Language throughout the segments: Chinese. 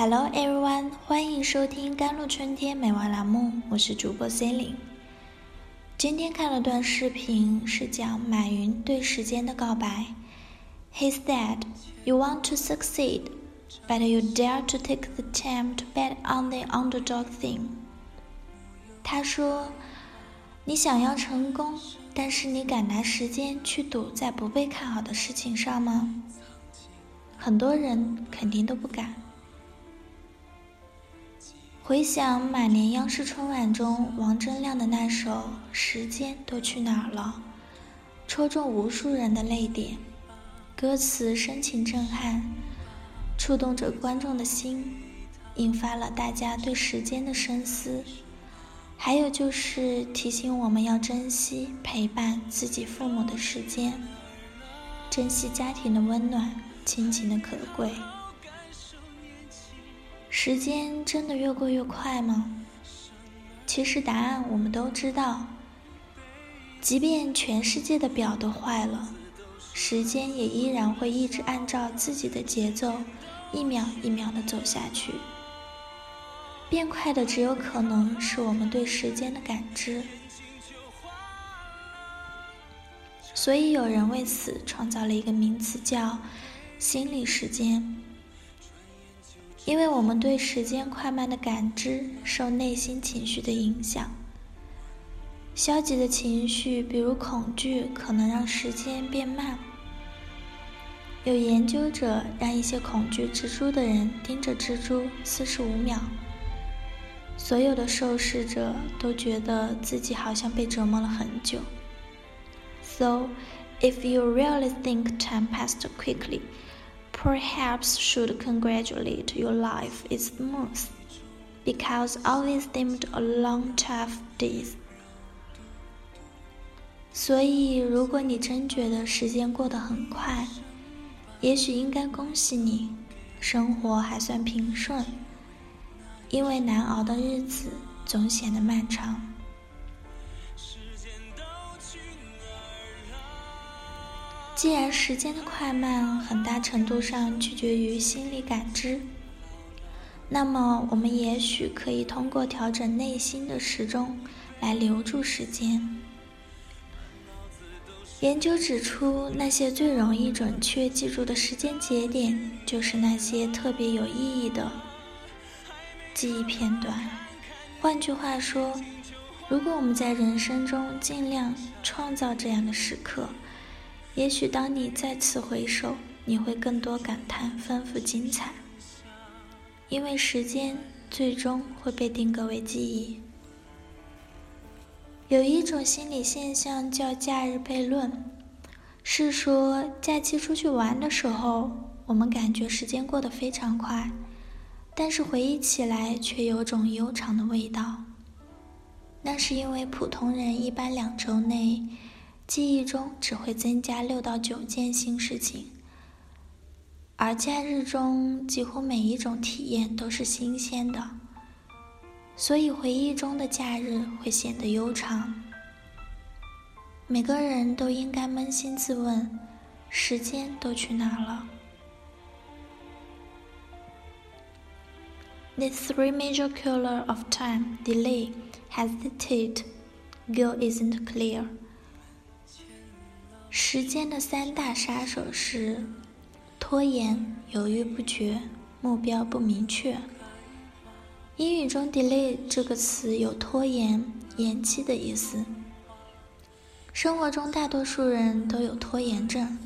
Hello everyone，欢迎收听《甘露春天美文栏目》，我是主播 c e l i n e 今天看了段视频，是讲马云对时间的告白。He said, "You want to succeed, but you dare to take the time to bet on the underdog thing." 他说：“你想要成功，但是你敢拿时间去赌在不被看好的事情上吗？”很多人肯定都不敢。回想马年央视春晚中王铮亮的那首《时间都去哪儿了》，戳中无数人的泪点。歌词深情震撼，触动着观众的心，引发了大家对时间的深思。还有就是提醒我们要珍惜陪伴自己父母的时间，珍惜家庭的温暖，亲情的可贵。时间真的越过越快吗？其实答案我们都知道。即便全世界的表都坏了，时间也依然会一直按照自己的节奏，一秒一秒的走下去。变快的只有可能是我们对时间的感知。所以有人为此创造了一个名词，叫“心理时间”。因为我们对时间快慢的感知受内心情绪的影响，消极的情绪，比如恐惧，可能让时间变慢。有研究者让一些恐惧蜘蛛的人盯着蜘蛛四十五秒，所有的受试者都觉得自己好像被折磨了很久。So, if you really think time passed quickly. Perhaps should congratulate your life is smooth, because always seemed a long tough days. 所以，如果你真觉得时间过得很快，也许应该恭喜你，生活还算平顺，因为难熬的日子总显得漫长。既然时间的快慢很大程度上取决于心理感知，那么我们也许可以通过调整内心的时钟来留住时间。研究指出，那些最容易准确记住的时间节点，就是那些特别有意义的记忆片段。换句话说，如果我们在人生中尽量创造这样的时刻。也许当你再次回首，你会更多感叹丰富精彩，因为时间最终会被定格为记忆。有一种心理现象叫假日悖论，是说假期出去玩的时候，我们感觉时间过得非常快，但是回忆起来却有种悠长的味道。那是因为普通人一般两周内。记忆中只会增加六到九件新事情，而假日中几乎每一种体验都是新鲜的，所以回忆中的假日会显得悠长。每个人都应该扪心自问：时间都去哪了？The three major killer of time: delay, hesitate, go isn't clear. 时间的三大杀手是拖延、犹豫不决、目标不明确。英语中 “delay” 这个词有拖延、延期的意思。生活中大多数人都有拖延症，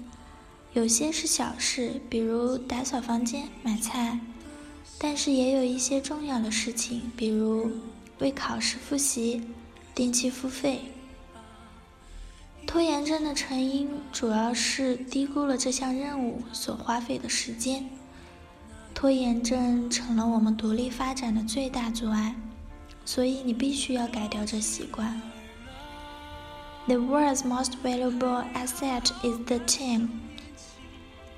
有些是小事，比如打扫房间、买菜，但是也有一些重要的事情，比如为考试复习、定期付费。拖延症的成因主要是低估了这项任务所花费的时间。拖延症成了我们独立发展的最大阻碍，所以你必须要改掉这习惯。The world's most valuable asset is the time.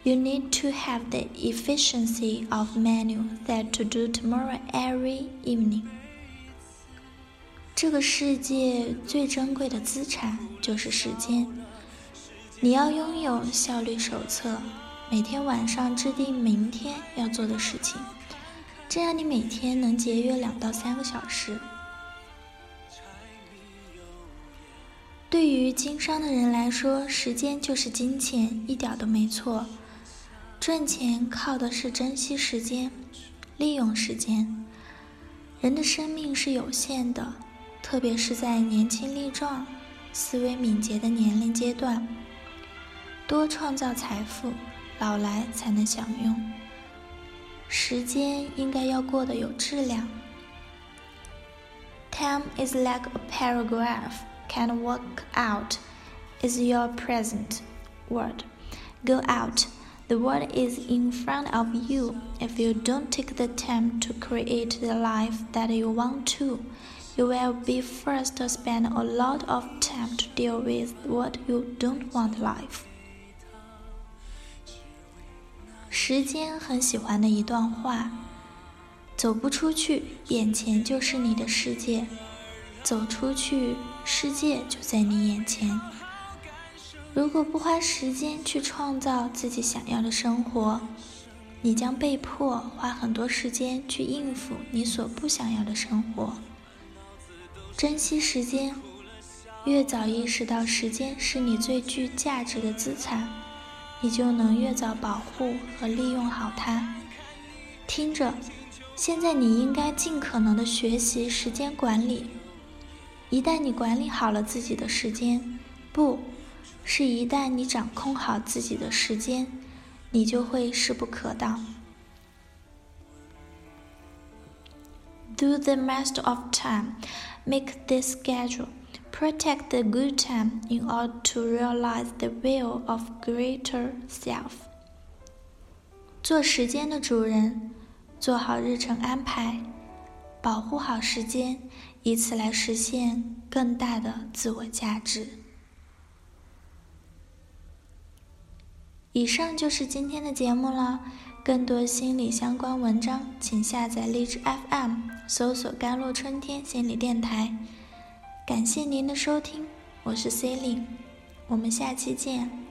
You need to have the efficiency of menu that to do tomorrow every evening. 这个世界最珍贵的资产就是时间。你要拥有效率手册，每天晚上制定明天要做的事情。这样你每天能节约两到三个小时。对于经商的人来说，时间就是金钱，一点都没错。赚钱靠的是珍惜时间，利用时间。人的生命是有限的，特别是在年轻力壮、思维敏捷的年龄阶段，多创造财富，老来才能享用。时间应该要过得有质量。Time is like a paragraph. Can't work out is your present word. Go out. The world is in front of you. If you don't take the time to create the life that you want to, you will be forced to spend a lot of time to deal with what you don't want life. 时间很喜欢的一段话：走不出去，眼前就是你的世界；走出去，世界就在你眼前。如果不花时间去创造自己想要的生活，你将被迫花很多时间去应付你所不想要的生活。珍惜时间，越早意识到时间是你最具价值的资产，你就能越早保护和利用好它。听着，现在你应该尽可能的学习时间管理。一旦你管理好了自己的时间，不是一旦你掌控好自己的时间，你就会势不可挡。Do the master of time, make this schedule, protect the good time in order to realize the will of greater self。做时间的主人，做好日程安排，保护好时间。以此来实现更大的自我价值。以上就是今天的节目了。更多心理相关文章，请下载荔枝 FM，搜索“甘露春天心理电台”。感谢您的收听，我是 C e l i n e 我们下期见。